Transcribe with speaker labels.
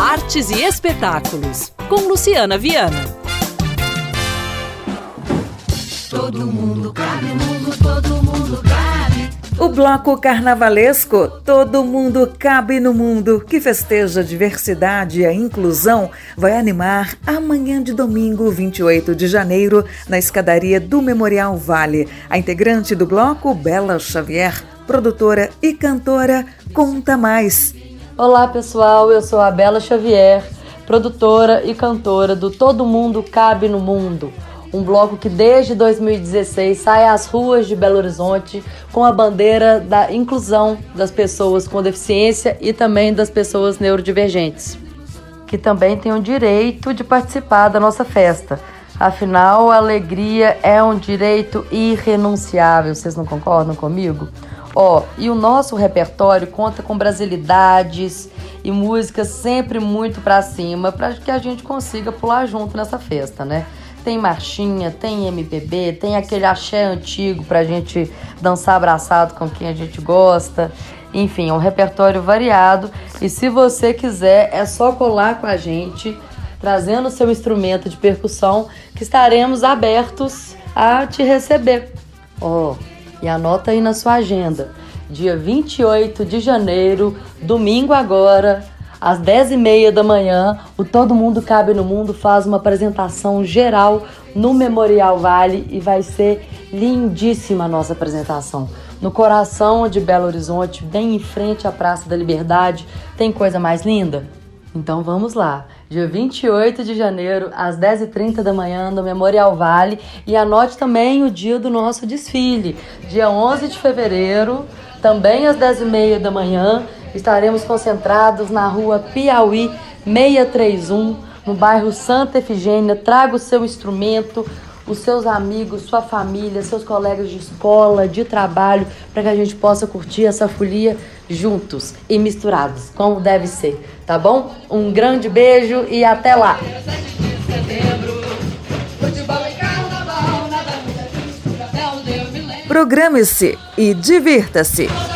Speaker 1: Artes e espetáculos, com Luciana Viana.
Speaker 2: Todo mundo cabe, mundo, todo mundo cabe.
Speaker 3: O bloco carnavalesco Todo Mundo Cabe no Mundo, que festeja a diversidade e a inclusão, vai animar amanhã de domingo, 28 de janeiro, na escadaria do Memorial Vale. A integrante do bloco, Bela Xavier, produtora e cantora, conta mais.
Speaker 4: Olá pessoal, eu sou a Bela Xavier, produtora e cantora do Todo Mundo Cabe no Mundo, um bloco que desde 2016 sai às ruas de Belo Horizonte com a bandeira da inclusão das pessoas com deficiência e também das pessoas neurodivergentes, que também têm o direito de participar da nossa festa. Afinal, a alegria é um direito irrenunciável, vocês não concordam comigo? Ó, e o nosso repertório conta com brasilidades e músicas sempre muito para cima, para que a gente consiga pular junto nessa festa, né? Tem marchinha, tem MPB, tem aquele axé antigo pra gente dançar abraçado com quem a gente gosta. Enfim, é um repertório variado e se você quiser é só colar com a gente, trazendo seu instrumento de percussão, que estaremos abertos a te receber. Ó, oh, e anota aí na sua agenda. Dia 28 de janeiro, domingo agora, às 10h30 da manhã, o Todo Mundo Cabe no Mundo faz uma apresentação geral no Memorial Vale e vai ser lindíssima a nossa apresentação. No coração de Belo Horizonte, bem em frente à Praça da Liberdade, tem coisa mais linda? Então vamos lá, dia 28 de janeiro, às 10h30 da manhã, no Memorial Vale. E anote também o dia do nosso desfile, dia 11 de fevereiro, também às 10h30 da manhã. Estaremos concentrados na rua Piauí 631, no bairro Santa Efigênia. Traga o seu instrumento, os seus amigos, sua família, seus colegas de escola, de trabalho, para que a gente possa curtir essa folia juntos e misturados, como deve ser, tá bom? Um grande beijo e até lá!
Speaker 3: Programe-se e divirta-se!